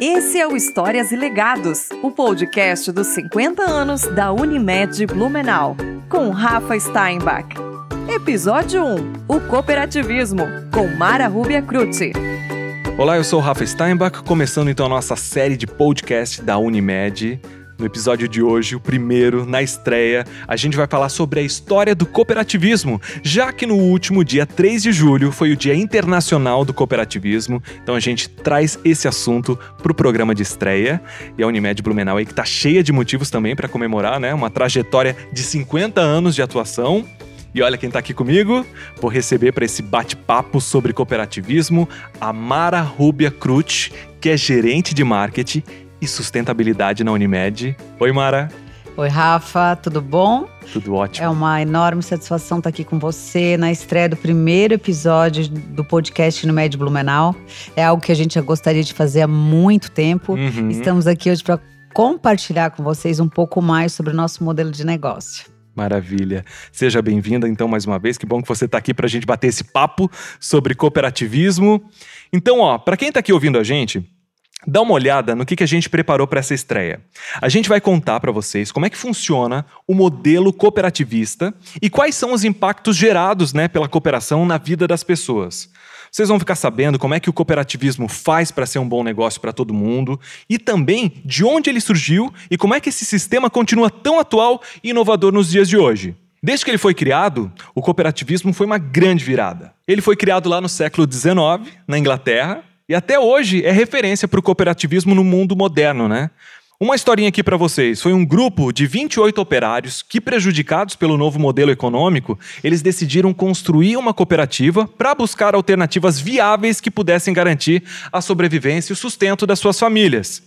Esse é o Histórias e Legados, o podcast dos 50 anos da Unimed Blumenau, com Rafa Steinbach. Episódio 1: O Cooperativismo, com Mara Rubia Cruz. Olá, eu sou Rafa Steinbach, começando então a nossa série de podcast da Unimed. No episódio de hoje, o primeiro, na estreia, a gente vai falar sobre a história do cooperativismo, já que no último dia 3 de julho foi o Dia Internacional do Cooperativismo. Então a gente traz esse assunto para o programa de estreia. E a Unimed Blumenau aí que tá cheia de motivos também para comemorar, né? Uma trajetória de 50 anos de atuação. E olha quem está aqui comigo. Vou receber para esse bate-papo sobre cooperativismo a Mara Rubia Cruz, que é gerente de marketing e sustentabilidade na Unimed. Oi, Mara. Oi, Rafa, tudo bom? Tudo ótimo. É uma enorme satisfação estar aqui com você na estreia do primeiro episódio do podcast Unimed Blumenau. É algo que a gente já gostaria de fazer há muito tempo. Uhum. Estamos aqui hoje para compartilhar com vocês um pouco mais sobre o nosso modelo de negócio. Maravilha. Seja bem-vinda, então, mais uma vez. Que bom que você está aqui para a gente bater esse papo sobre cooperativismo. Então, ó, para quem está aqui ouvindo a gente, Dá uma olhada no que, a gente preparou para essa estreia. A gente vai contar para vocês como é que funciona o modelo cooperativista e quais são os impactos gerados né, pela cooperação na vida das pessoas. Vocês vão ficar sabendo como é que o cooperativismo faz para ser um bom negócio para todo mundo e também de onde ele surgiu e como é que esse sistema continua tão atual e inovador nos dias de hoje. Desde que ele foi criado, o cooperativismo foi uma grande virada. Ele foi criado lá no século XIX, na Inglaterra, e até hoje é referência para o cooperativismo no mundo moderno, né? Uma historinha aqui para vocês. Foi um grupo de 28 operários que, prejudicados pelo novo modelo econômico, eles decidiram construir uma cooperativa para buscar alternativas viáveis que pudessem garantir a sobrevivência e o sustento das suas famílias.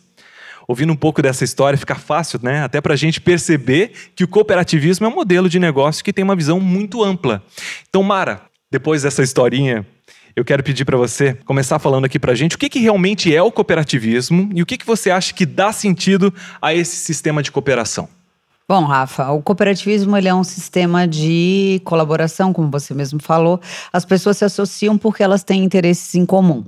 Ouvindo um pouco dessa história, fica fácil, né? Até para a gente perceber que o cooperativismo é um modelo de negócio que tem uma visão muito ampla. Então, Mara, depois dessa historinha eu quero pedir para você começar falando aqui para a gente o que, que realmente é o cooperativismo e o que, que você acha que dá sentido a esse sistema de cooperação. Bom, Rafa, o cooperativismo ele é um sistema de colaboração, como você mesmo falou. As pessoas se associam porque elas têm interesses em comum.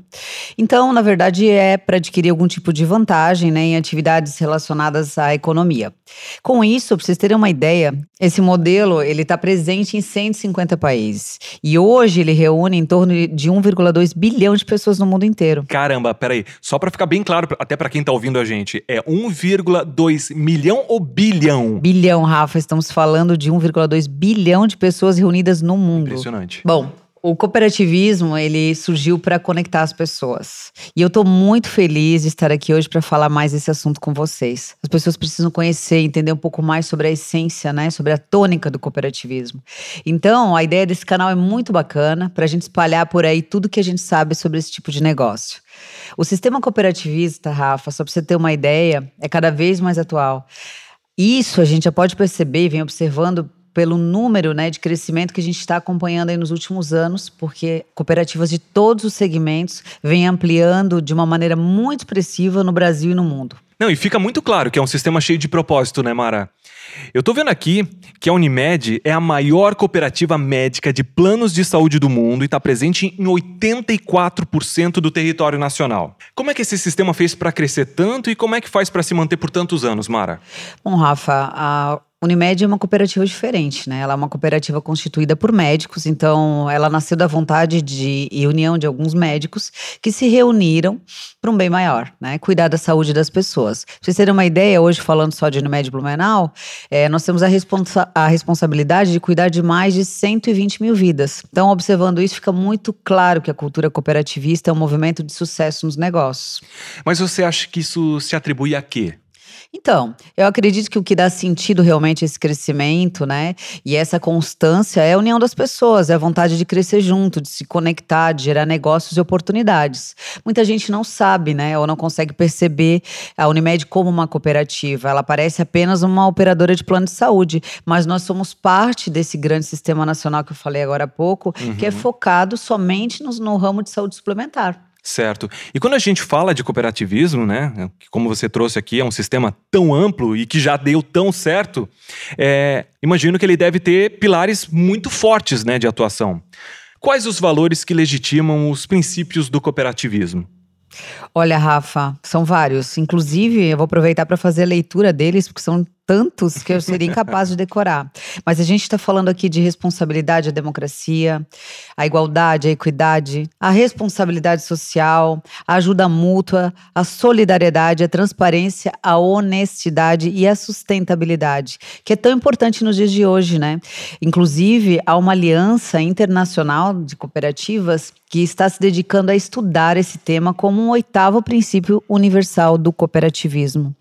Então, na verdade, é para adquirir algum tipo de vantagem né, em atividades relacionadas à economia. Com isso, para vocês terem uma ideia, esse modelo ele está presente em 150 países e hoje ele reúne em torno de 1,2 bilhão de pessoas no mundo inteiro. Caramba, peraí, só para ficar bem claro, até para quem está ouvindo a gente, é 1,2 milhão ou bilhão? Bilhão, Rafa, estamos falando de 1,2 bilhão de pessoas reunidas no mundo. Impressionante. Bom, o cooperativismo, ele surgiu para conectar as pessoas. E eu estou muito feliz de estar aqui hoje para falar mais desse assunto com vocês. As pessoas precisam conhecer, entender um pouco mais sobre a essência, né, sobre a tônica do cooperativismo. Então, a ideia desse canal é muito bacana para a gente espalhar por aí tudo que a gente sabe sobre esse tipo de negócio. O sistema cooperativista, Rafa, só para você ter uma ideia, é cada vez mais atual. Isso a gente já pode perceber vem observando pelo número né, de crescimento que a gente está acompanhando aí nos últimos anos, porque cooperativas de todos os segmentos vêm ampliando de uma maneira muito expressiva no Brasil e no mundo. Não, e fica muito claro que é um sistema cheio de propósito, né, Mara? Eu tô vendo aqui que a Unimed é a maior cooperativa médica de planos de saúde do mundo e está presente em 84% do território nacional. Como é que esse sistema fez para crescer tanto e como é que faz para se manter por tantos anos, Mara? Bom, Rafa, a Unimed é uma cooperativa diferente, né? Ela é uma cooperativa constituída por médicos, então ela nasceu da vontade de e união de alguns médicos que se reuniram para um bem maior, né? Cuidar da saúde das pessoas. Pra vocês terem uma ideia, hoje falando só de Unimed Blumenau, é, nós temos a, responsa a responsabilidade de cuidar de mais de 120 mil vidas. Então, observando isso, fica muito claro que a cultura cooperativista é um movimento de sucesso nos negócios. Mas você acha que isso se atribui a quê? Então, eu acredito que o que dá sentido realmente a esse crescimento, né, e essa constância é a união das pessoas, é a vontade de crescer junto, de se conectar, de gerar negócios e oportunidades. Muita gente não sabe, né, ou não consegue perceber a Unimed como uma cooperativa. Ela parece apenas uma operadora de plano de saúde, mas nós somos parte desse grande sistema nacional que eu falei agora há pouco, uhum. que é uhum. focado somente no, no ramo de saúde suplementar. Certo. E quando a gente fala de cooperativismo, né, que como você trouxe aqui, é um sistema tão amplo e que já deu tão certo, é, imagino que ele deve ter pilares muito fortes né, de atuação. Quais os valores que legitimam os princípios do cooperativismo? Olha, Rafa, são vários. Inclusive, eu vou aproveitar para fazer a leitura deles, porque são tantos que eu seria incapaz de decorar. Mas a gente está falando aqui de responsabilidade à democracia, a igualdade, a equidade, a responsabilidade social, a ajuda mútua, a solidariedade, a transparência, a honestidade e a sustentabilidade, que é tão importante nos dias de hoje, né? Inclusive, há uma aliança internacional de cooperativas que está se dedicando a estudar esse tema como um oitavo princípio universal do cooperativismo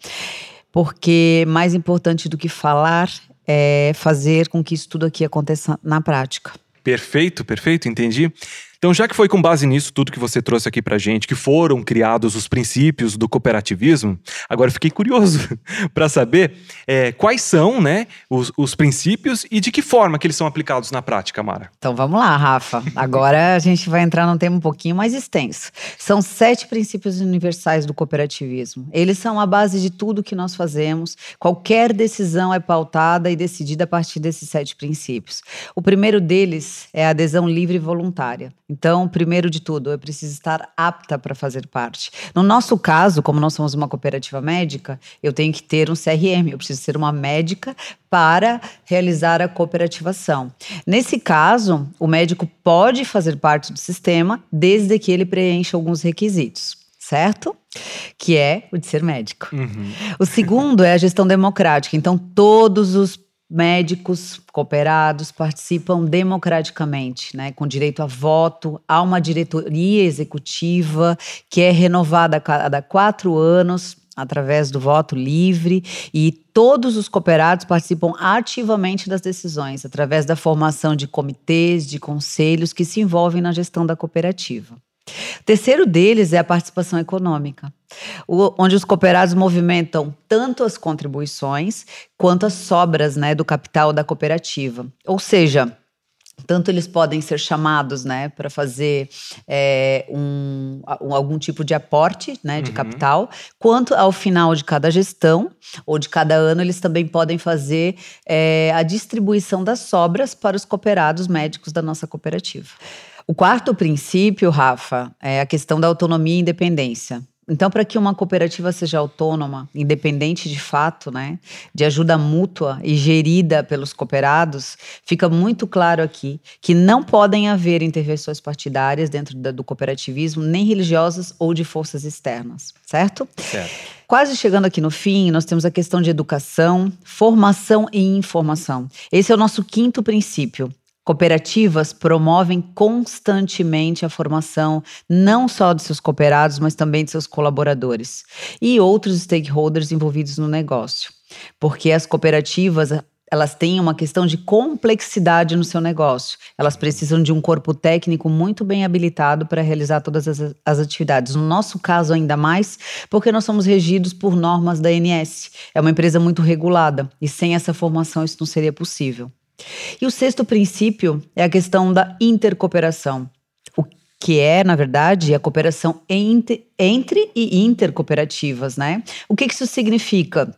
porque mais importante do que falar é fazer com que isso tudo aqui aconteça na prática. Perfeito, perfeito, entendi. Então, já que foi com base nisso tudo que você trouxe aqui pra gente, que foram criados os princípios do cooperativismo, agora fiquei curioso para saber é, quais são né, os, os, princípios e de que forma que eles são aplicados na prática, Mara. Então vamos lá, Rafa. Agora a gente vai entrar num tema um pouquinho mais extenso. São sete princípios universais do cooperativismo. Eles são a base de tudo que nós fazemos. Qualquer decisão é pautada e decidida a partir desses sete princípios. O primeiro deles é a adesão livre e voluntária. Então, primeiro de tudo, eu preciso estar apta para fazer parte. No nosso caso, como nós somos uma cooperativa médica, eu tenho que ter um CRM, eu preciso ser uma médica para realizar a cooperativação. Nesse caso, o médico pode fazer parte do sistema desde que ele preencha alguns requisitos certo? Que é o de ser médico. Uhum. O segundo é a gestão democrática. Então, todos os médicos cooperados participam democraticamente, né, com direito a voto. Há uma diretoria executiva que é renovada a cada quatro anos através do voto livre e todos os cooperados participam ativamente das decisões através da formação de comitês, de conselhos que se envolvem na gestão da cooperativa. O terceiro deles é a participação econômica, onde os cooperados movimentam tanto as contribuições quanto as sobras né, do capital da cooperativa. Ou seja, tanto eles podem ser chamados né, para fazer é, um, algum tipo de aporte né, de uhum. capital, quanto ao final de cada gestão ou de cada ano, eles também podem fazer é, a distribuição das sobras para os cooperados médicos da nossa cooperativa. O quarto princípio, Rafa, é a questão da autonomia e independência. Então, para que uma cooperativa seja autônoma, independente de fato, né, de ajuda mútua e gerida pelos cooperados, fica muito claro aqui que não podem haver intervenções partidárias dentro do cooperativismo, nem religiosas ou de forças externas, certo? Certo. Quase chegando aqui no fim, nós temos a questão de educação, formação e informação. Esse é o nosso quinto princípio. Cooperativas promovem constantemente a formação não só de seus cooperados, mas também de seus colaboradores e outros stakeholders envolvidos no negócio. Porque as cooperativas elas têm uma questão de complexidade no seu negócio. Elas precisam de um corpo técnico muito bem habilitado para realizar todas as, as, atividades. No nosso caso, ainda mais, porque nós somos regidos por normas da ANS. É uma empresa muito regulada e sem essa formação isso não seria possível. E o sexto princípio é a questão da intercooperação. O que é, na verdade, a cooperação entre, entre e intercooperativas, né? O que, que isso significa?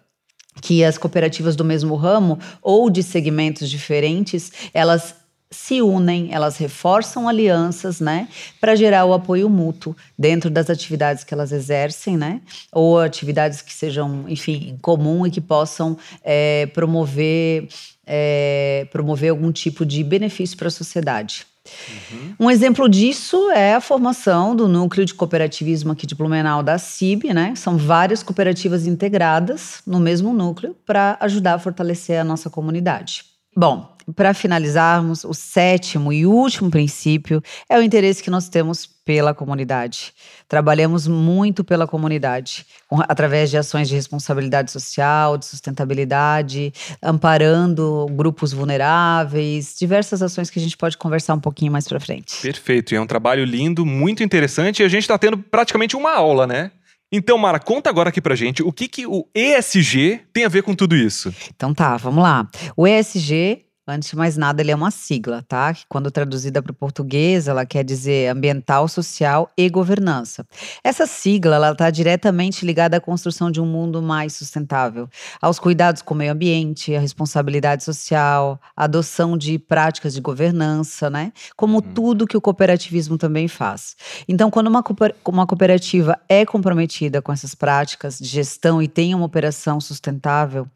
Que as cooperativas do mesmo ramo ou de segmentos diferentes, elas se unem, elas reforçam alianças, né, para gerar o apoio mútuo dentro das atividades que elas exercem, né, ou atividades que sejam, enfim, em comum e que possam é, promover é, promover algum tipo de benefício para a sociedade. Uhum. Um exemplo disso é a formação do núcleo de cooperativismo aqui de Blumenau da CIB, né? São várias cooperativas integradas no mesmo núcleo para ajudar a fortalecer a nossa comunidade. Bom, para finalizarmos, o sétimo e último princípio é o interesse que nós temos pela comunidade. Trabalhamos muito pela comunidade, através de ações de responsabilidade social, de sustentabilidade, amparando grupos vulneráveis, diversas ações que a gente pode conversar um pouquinho mais para frente. Perfeito, e é um trabalho lindo, muito interessante, e a gente está tendo praticamente uma aula, né? Então, Mara, conta agora aqui pra gente o que, que o ESG tem a ver com tudo isso. Então tá, vamos lá. O ESG Antes de mais nada, ele é uma sigla, tá? Que quando traduzida para o português, ela quer dizer ambiental, social e governança. Essa sigla, ela está diretamente ligada à construção de um mundo mais sustentável, aos cuidados com o meio ambiente, à responsabilidade social, à adoção de práticas de governança, né? Como uhum. tudo que o cooperativismo também faz. Então, quando uma, uma cooperativa é comprometida com essas práticas de gestão e tem uma operação sustentável,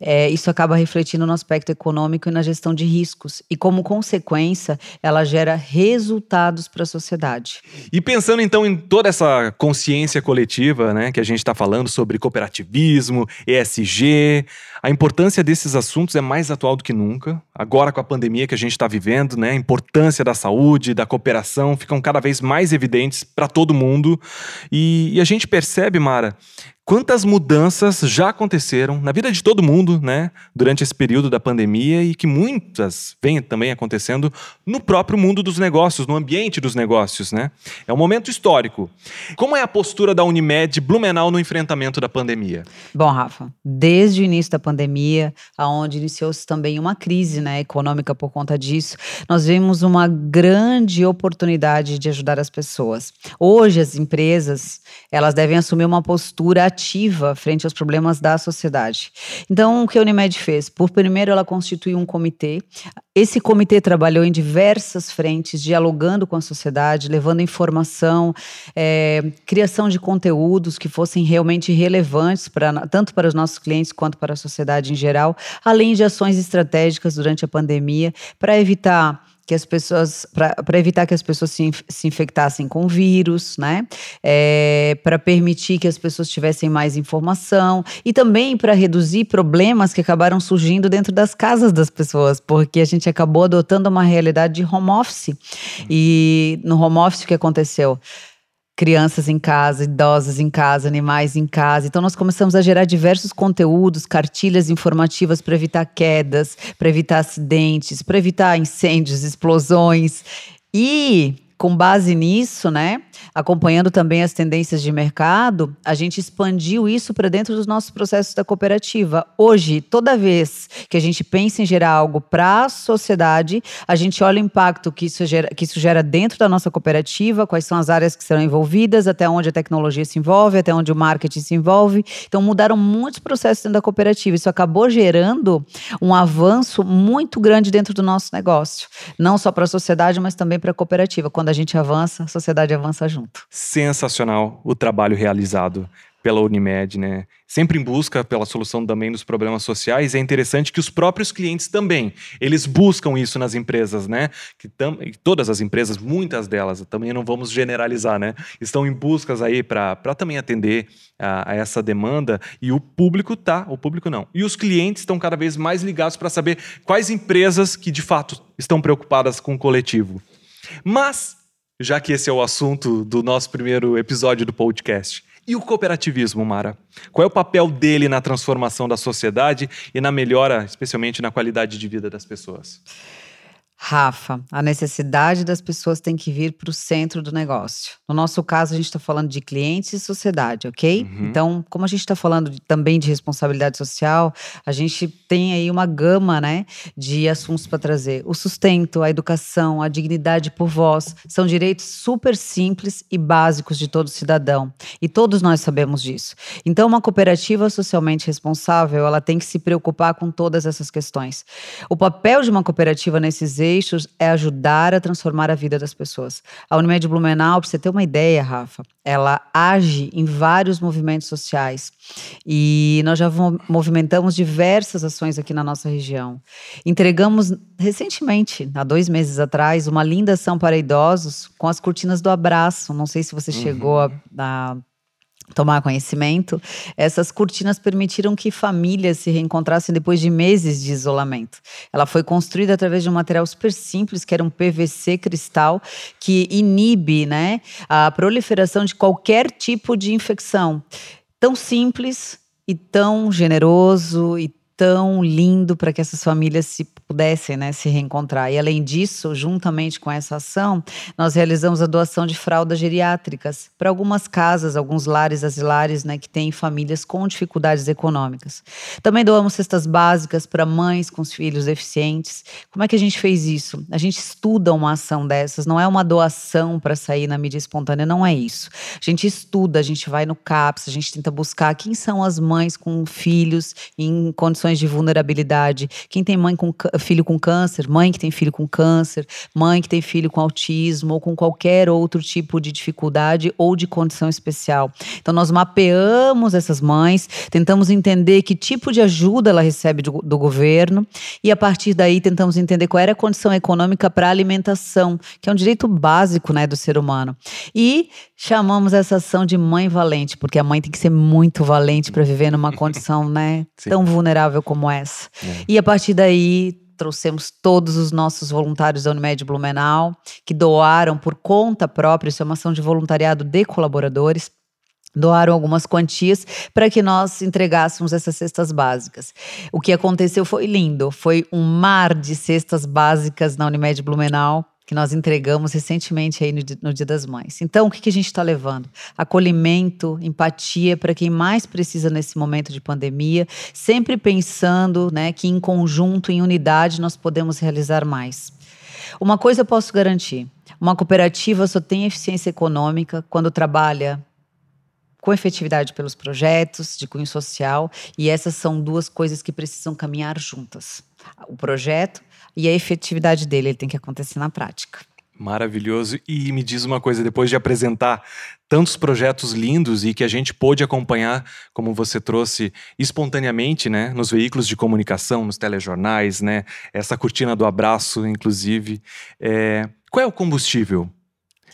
é, isso acaba refletindo no aspecto econômico e na gestão gestão de riscos e, como consequência, ela gera resultados para a sociedade. E pensando então em toda essa consciência coletiva, né, que a gente está falando sobre cooperativismo, ESG, a importância desses assuntos é mais atual do que nunca. Agora com a pandemia que a gente está vivendo, né, a importância da saúde, da cooperação ficam cada vez mais evidentes para todo mundo. E, e a gente percebe, Mara, quantas mudanças já aconteceram na vida de todo mundo, né, durante esse período da pandemia e que muitas vêm também acontecendo no próprio mundo dos negócios, no ambiente dos negócios, né? É um momento histórico. Como é a postura da Unimed Blumenau no enfrentamento da pandemia? Bom, Rafa, desde o início da pandemia, aonde iniciou-se também uma crise, né, econômica por conta disso, nós vimos uma grande oportunidade de ajudar as pessoas. Hoje as empresas, elas devem assumir uma postura ativa frente aos problemas da sociedade. Então, o que a Unimed fez? Por primeiro, ela constituiu um comitê. Esse comitê trabalhou em diversas frentes, dialogando com a sociedade, levando informação, é, criação de conteúdos que fossem realmente relevantes para tanto para os nossos clientes quanto para a sociedade em geral, além de ações estratégicas durante a pandemia para evitar que as pessoas para evitar que as pessoas se, se infectassem com vírus, né? É, para permitir que as pessoas tivessem mais informação e também para reduzir problemas que acabaram surgindo dentro das casas das pessoas, porque a gente acabou adotando uma realidade de home office. E no home office o que aconteceu? Crianças em casa, idosos em casa, animais em casa. Então nós começamos a gerar diversos conteúdos, cartilhas informativas para evitar quedas, para evitar acidentes, para evitar incêndios, explosões. E com base nisso, né, acompanhando também as tendências de mercado, a gente expandiu isso para dentro dos nossos processos da cooperativa. Hoje, toda vez que a gente pensa em gerar algo para a sociedade, a gente olha o impacto que isso, gera, que isso gera dentro da nossa cooperativa, quais são as áreas que serão envolvidas, até onde a tecnologia se envolve, até onde o marketing se envolve. Então, mudaram muitos processos dentro da cooperativa. Isso acabou gerando um avanço muito grande dentro do nosso negócio, não só para a sociedade, mas também para a cooperativa. Quando a gente avança, a sociedade avança junto. Sensacional o trabalho realizado pela Unimed, né? Sempre em busca pela solução também dos problemas sociais. É interessante que os próprios clientes também, eles buscam isso nas empresas, né? Que tam, todas as empresas, muitas delas, também não vamos generalizar, né? Estão em buscas aí para também atender a, a, essa demanda e o público tá, o público não. E os clientes estão cada vez mais ligados para saber quais empresas que de fato estão preocupadas com o coletivo. Mas já que esse é o assunto do nosso primeiro episódio do podcast. E o cooperativismo, Mara? Qual é o papel dele na transformação da sociedade e na melhora, especialmente na qualidade de vida das pessoas? Rafa, a necessidade das pessoas tem que vir para o centro do negócio. No nosso caso, a gente está falando de clientes e sociedade, ok? Uhum. Então, como a gente está falando de, também de responsabilidade social, a gente tem aí uma gama, né, de assuntos para trazer. O sustento, a educação, a dignidade por voz, são direitos super simples e básicos de todo cidadão. E todos nós sabemos disso. Então, uma cooperativa socialmente responsável, ela tem que se preocupar com todas essas questões. O papel de uma cooperativa nesses eixos é ajudar a transformar a vida das pessoas. A Unimed Blumenau, para você ter uma ideia, Rafa, ela age em vários movimentos sociais e nós já movimentamos diversas ações aqui na nossa região. Entregamos recentemente, há dois meses atrás, uma linda ação para idosos com as cortinas do abraço. Não sei se você uhum. chegou a, a tomar conhecimento, essas cortinas permitiram que famílias se reencontrassem depois de meses de isolamento. Ela foi construída através de um material super simples, que era um PVC cristal, que inibe né, a proliferação de qualquer tipo de infecção. Tão simples e tão generoso e tão lindo para que essas famílias se pudessem né, se reencontrar. E além disso, juntamente com essa ação, nós realizamos a doação de fraldas geriátricas para algumas casas, alguns lares asilares né, que têm famílias com dificuldades econômicas. Também doamos cestas básicas para mães com filhos deficientes. Como é que a gente fez isso? A gente estuda uma ação dessas, não é uma doação para sair na mídia espontânea, não é isso. A gente estuda, a gente vai no CAPS, a gente tenta buscar quem são as mães com filhos em condições de vulnerabilidade, quem tem mãe com filho com câncer, mãe que tem filho com câncer, mãe que tem filho com autismo ou com qualquer outro tipo de dificuldade ou de condição especial. Então nós mapeamos essas mães, tentamos entender que tipo de ajuda ela recebe do, do governo e a partir daí tentamos entender qual era a condição econômica para alimentação, que é um direito básico, né, do ser humano. E chamamos essa ação de mãe valente, porque a mãe tem que ser muito valente para viver numa condição, né, tão vulnerável como essa. É. E a partir daí trouxemos todos os nossos voluntários da Unimed Blumenau, que doaram por conta própria, isso é uma ação de voluntariado de colaboradores, doaram algumas quantias para que nós entregássemos essas cestas básicas. O que aconteceu foi lindo, foi um mar de cestas básicas na Unimed Blumenau que nós entregamos recentemente aí no, no Dia das Mães. Então, o que, que a gente está levando? Acolhimento, empatia para quem mais precisa nesse momento de pandemia, sempre pensando né, que em conjunto, em unidade, nós podemos realizar mais. Uma coisa eu posso garantir: uma cooperativa só tem eficiência econômica quando trabalha com efetividade pelos projetos de cunho social, e essas são duas coisas que precisam caminhar juntas. O projeto e a efetividade dele, ele tem que acontecer na prática. Maravilhoso. E me diz uma coisa, depois de apresentar tantos projetos lindos e que a gente pôde acompanhar, como você trouxe, espontaneamente, né, nos veículos de comunicação, nos telejornais, né, essa cortina do abraço, inclusive, é, qual é o combustível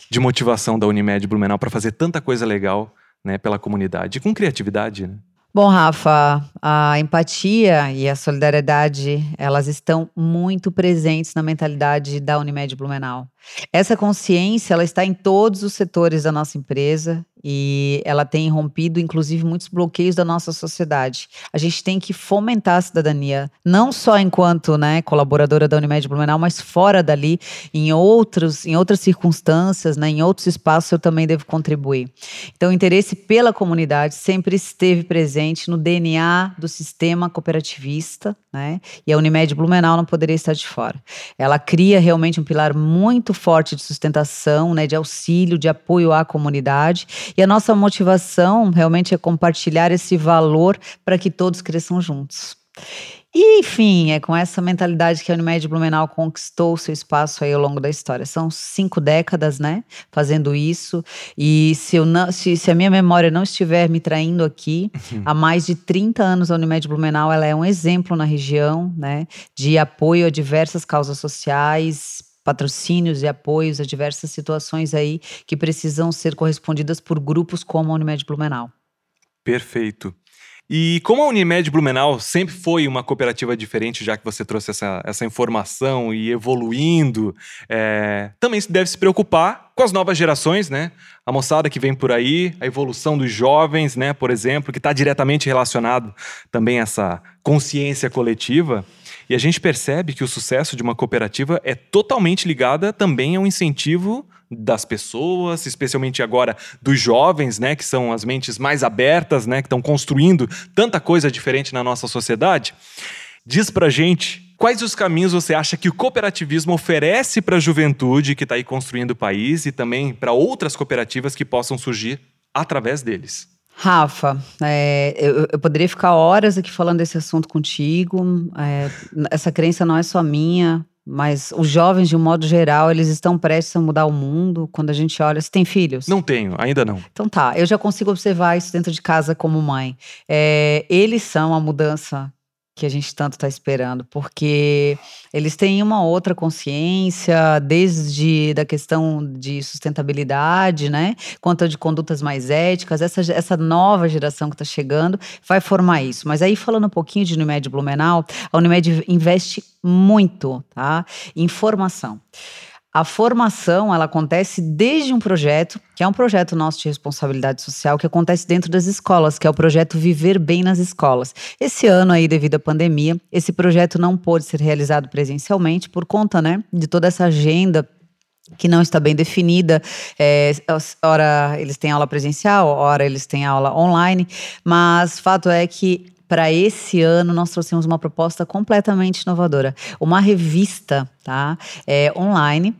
de motivação da Unimed Blumenau para fazer tanta coisa legal né, pela comunidade, com criatividade. Né? Bom, Rafa, a empatia e a solidariedade, elas estão muito presentes na mentalidade da Unimed Blumenau. Essa consciência, ela está em todos os setores da nossa empresa e ela tem rompido, inclusive, muitos bloqueios da nossa sociedade. A gente tem que fomentar a cidadania, não só enquanto né, colaboradora da Unimed Blumenau, mas fora dali, em, outros, em outras circunstâncias, né, em outros espaços, eu também devo contribuir. Então, o interesse pela comunidade sempre esteve presente no DNA do sistema cooperativista, né, e a Unimed Blumenau não poderia estar de fora. Ela cria realmente um pilar muito forte de sustentação, né, de auxílio, de apoio à comunidade e a nossa motivação realmente é compartilhar esse valor para que todos cresçam juntos. E, enfim, é com essa mentalidade que a Unimed Blumenau conquistou seu espaço aí ao longo da história. São cinco décadas, né, fazendo isso. E se, eu não, se, se a minha memória não estiver me traindo aqui, uhum. há mais de 30 anos a Unimed Blumenau ela é um exemplo na região, né, de apoio a diversas causas sociais, patrocínios e apoios a diversas situações aí que precisam ser correspondidas por grupos como a Unimed Blumenau. Perfeito. E como a Unimed Blumenau sempre foi uma cooperativa diferente, já que você trouxe essa, essa informação e evoluindo, é, também deve se preocupar com as novas gerações, né? A moçada que vem por aí, a evolução dos jovens, né? Por exemplo, que está diretamente relacionado também a essa consciência coletiva. E a gente percebe que o sucesso de uma cooperativa é totalmente ligada também ao incentivo das pessoas, especialmente agora dos jovens, né, que são as mentes mais abertas, né, que estão construindo tanta coisa diferente na nossa sociedade. Diz pra gente quais os caminhos você acha que o cooperativismo oferece para a juventude que está aí construindo o país e também para outras cooperativas que possam surgir através deles. Rafa, é, eu, eu, poderia ficar horas aqui falando desse assunto contigo. É, essa crença não é só minha, mas os jovens, de um modo geral, eles estão prestes a mudar o mundo. Quando a gente olha, você tem filhos? Não tenho, ainda não. Então tá, eu já consigo observar isso dentro de casa como mãe. É, eles são a mudança que a gente tanto está esperando, porque eles têm uma outra consciência, desde da questão de sustentabilidade, né, quanto de condutas mais éticas. Essa, essa nova geração que está chegando vai formar isso. Mas aí, falando um pouquinho de Unimed Blumenau, a Unimed investe muito tá, em formação. A formação, ela acontece desde um projeto, que é um projeto nosso de responsabilidade social, que acontece dentro das escolas, que é o projeto Viver Bem nas Escolas. Esse ano aí, devido à pandemia, esse projeto não pôde ser realizado presencialmente por conta, né, de toda essa agenda que não está bem definida. É, ora eles têm aula presencial, ora eles têm aula online, mas fato é que para esse ano nós trouxemos uma proposta completamente inovadora, uma revista, tá, é, online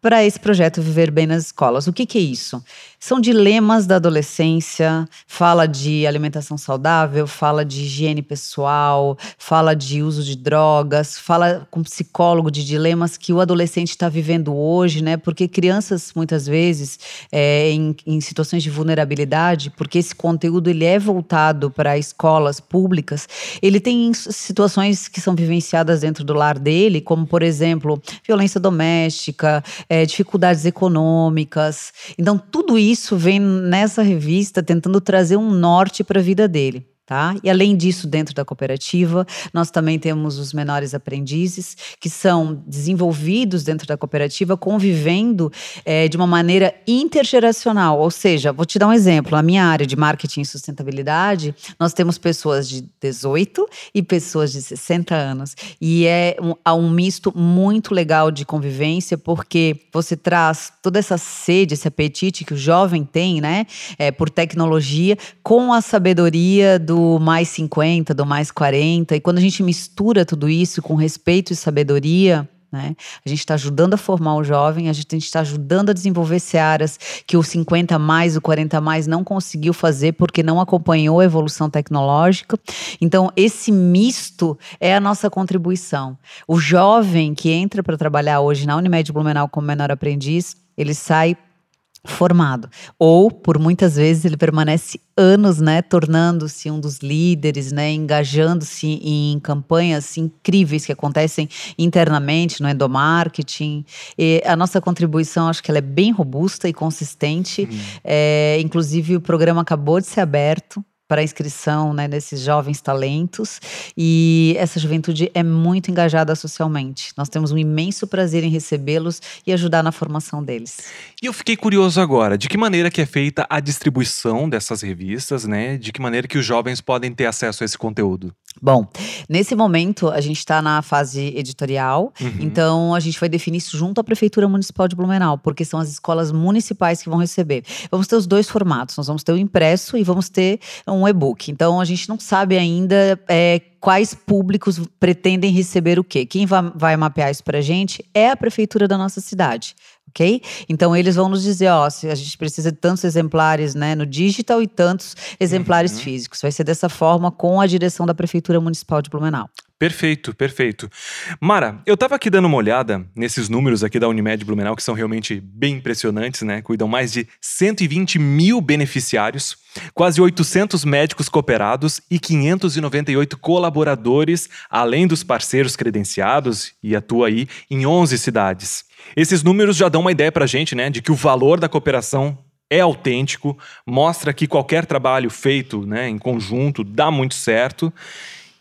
para esse projeto Viver Bem nas Escolas. O que, que é isso? São dilemas da adolescência, fala de alimentação saudável, fala de higiene pessoal, fala de uso de drogas, fala com psicólogo de dilemas que o adolescente está vivendo hoje, né? Porque crianças, muitas vezes, é, em, em situações de vulnerabilidade, porque esse conteúdo ele é voltado para escolas públicas, ele tem situações que são vivenciadas dentro do lar dele, como, por exemplo, violência doméstica, é, dificuldades econômicas. Então, tudo isso isso vem nessa revista tentando trazer um norte para a vida dele. Tá? E além disso, dentro da cooperativa, nós também temos os menores aprendizes, que são desenvolvidos dentro da cooperativa, convivendo é, de uma maneira intergeracional. Ou seja, vou te dar um exemplo: na minha área de marketing e sustentabilidade, nós temos pessoas de 18 e pessoas de 60 anos. E é um, há um misto muito legal de convivência, porque você traz toda essa sede, esse apetite que o jovem tem, né, é, por tecnologia, com a sabedoria do do mais 50, do mais 40. E quando a gente mistura tudo isso com respeito e sabedoria, né? A gente está ajudando a formar o jovem, a gente está ajudando a desenvolver searas que o 50 mais, o 40 mais não conseguiu fazer porque não acompanhou a evolução tecnológica. Então, esse misto é a nossa contribuição. O jovem que entra para trabalhar hoje na Unimed Blumenau como menor aprendiz, ele sai formado. Ou, por muitas vezes, ele permanece anos, né, tornando-se um dos líderes, né, engajando-se em campanhas incríveis que acontecem internamente no endomarketing. E a nossa contribuição, acho que ela é bem robusta e consistente. Hum. É, inclusive, o programa acabou de ser aberto para inscrição né, nesses jovens talentos e essa juventude é muito engajada socialmente. Nós temos um imenso prazer em recebê-los e ajudar na formação deles. E eu fiquei curioso agora, de que maneira que é feita a distribuição dessas revistas, né? De que maneira que os jovens podem ter acesso a esse conteúdo? Bom, nesse momento a gente está na fase editorial, uhum. então a gente vai definir isso junto à Prefeitura Municipal de Blumenau, porque são as escolas municipais que vão receber. Vamos ter os dois formatos, nós vamos ter o impresso e vamos ter um e-book. Então a gente não sabe ainda é, quais públicos pretendem receber o quê. Quem vai, vai mapear isso para a gente é a Prefeitura da nossa cidade ok? Então eles vão nos dizer, ó, se a gente precisa de tantos exemplares, né, no digital e tantos exemplares uhum. físicos. Vai ser dessa forma com a direção da Prefeitura Municipal de Blumenau. Perfeito, perfeito. Mara, eu estava aqui dando uma olhada nesses números aqui da Unimed Blumenau, que são realmente bem impressionantes, né? Cuidam mais de 120 mil beneficiários, quase 800 médicos cooperados e 598 colaboradores, além dos parceiros credenciados, e atua aí em 11 cidades. Esses números já dão uma ideia para a gente, né, de que o valor da cooperação é autêntico, mostra que qualquer trabalho feito né, em conjunto dá muito certo.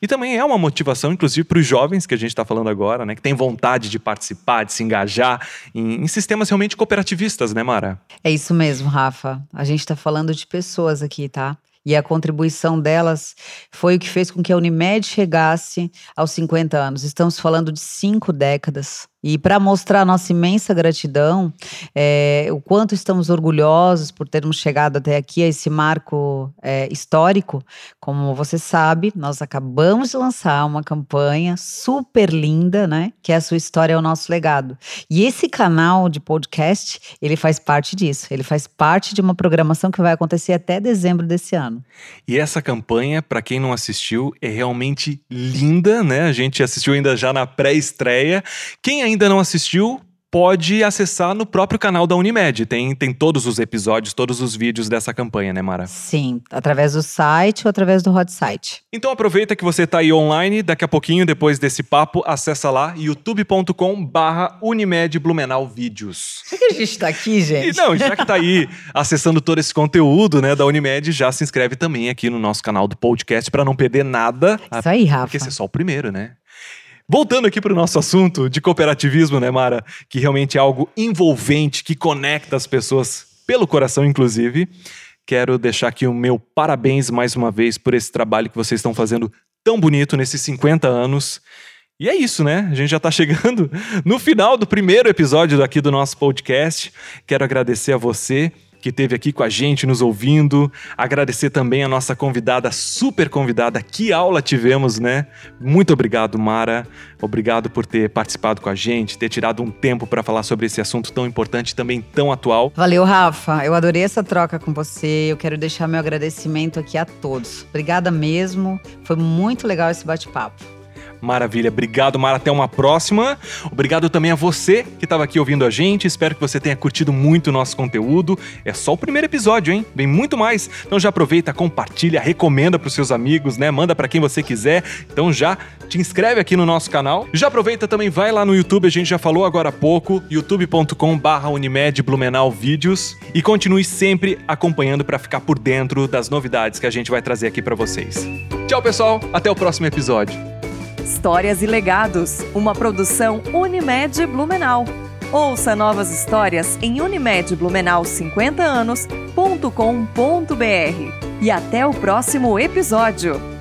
E também é uma motivação, inclusive, para os jovens que a gente está falando agora, né? Que tem vontade de participar, de se engajar em, em, sistemas realmente cooperativistas, né, Mara? É isso mesmo, Rafa. A gente está falando de pessoas aqui, tá? E a contribuição delas foi o que fez com que a Unimed chegasse aos 50 anos. Estamos falando de cinco décadas e para mostrar nossa imensa gratidão, é, o quanto estamos orgulhosos por termos chegado até aqui, a esse marco é, histórico, como você sabe, nós acabamos de lançar uma campanha super linda, né? Que é a sua história é o nosso legado. E esse canal de podcast, ele faz parte disso. Ele faz parte de uma programação que vai acontecer até dezembro desse ano. E essa campanha, para quem não assistiu, é realmente linda, né? A gente assistiu ainda já na pré-estreia. Quem ainda não assistiu, pode acessar no próprio canal da Unimed. Tem, tem todos os episódios, todos os vídeos dessa campanha, né, Mara? Sim, através do site ou através do hot site. Então aproveita que você está aí online, daqui a pouquinho, depois desse papo, acessa lá youtube.com barra Unimed Blumenau Vídeos. Já que a gente está aqui, gente? E, não, já que está aí acessando todo esse conteúdo, né, da Unimed, já se inscreve também aqui no nosso canal do podcast para não perder nada. Isso aí, Rafa. Porque esse é só o primeiro, né? Voltando aqui para o nosso assunto de cooperativismo, né, Mara? Que realmente é algo envolvente, que conecta as pessoas pelo coração, inclusive. Quero deixar aqui o meu parabéns mais uma vez por esse trabalho que vocês estão fazendo tão bonito nesses 50 anos. E é isso, né? A gente já está chegando no final do primeiro episódio aqui do nosso podcast. Quero agradecer a você que esteve aqui com a gente, nos ouvindo. Agradecer também a nossa convidada, super convidada. Que aula tivemos, né? Muito obrigado, Mara. Obrigado por ter participado com a gente, ter tirado um tempo para falar sobre esse assunto tão importante e também tão atual. Valeu, Rafa. Eu adorei essa troca com você. Eu quero deixar meu agradecimento aqui a todos. Obrigada mesmo. Foi muito legal esse bate-papo. Maravilha, obrigado, Mara. Até uma próxima. Obrigado também a você que estava aqui ouvindo a gente. Espero que você tenha curtido muito o nosso conteúdo. É só o primeiro episódio, hein? Vem muito mais. Então já aproveita, compartilha, recomenda para os seus amigos, né? Manda para quem você quiser. Então já te inscreve aqui no nosso canal. Já aproveita também, vai lá no YouTube, a gente já falou agora há pouco, youtube.com/unimed Blumenau Vídeos e continue sempre acompanhando para ficar por dentro das novidades que a gente vai trazer aqui para vocês. Tchau, pessoal. Até o próximo episódio. Histórias e Legados, uma produção Unimed Blumenau. Ouça novas histórias em unimedblumenau50anos.com.br. E até o próximo episódio!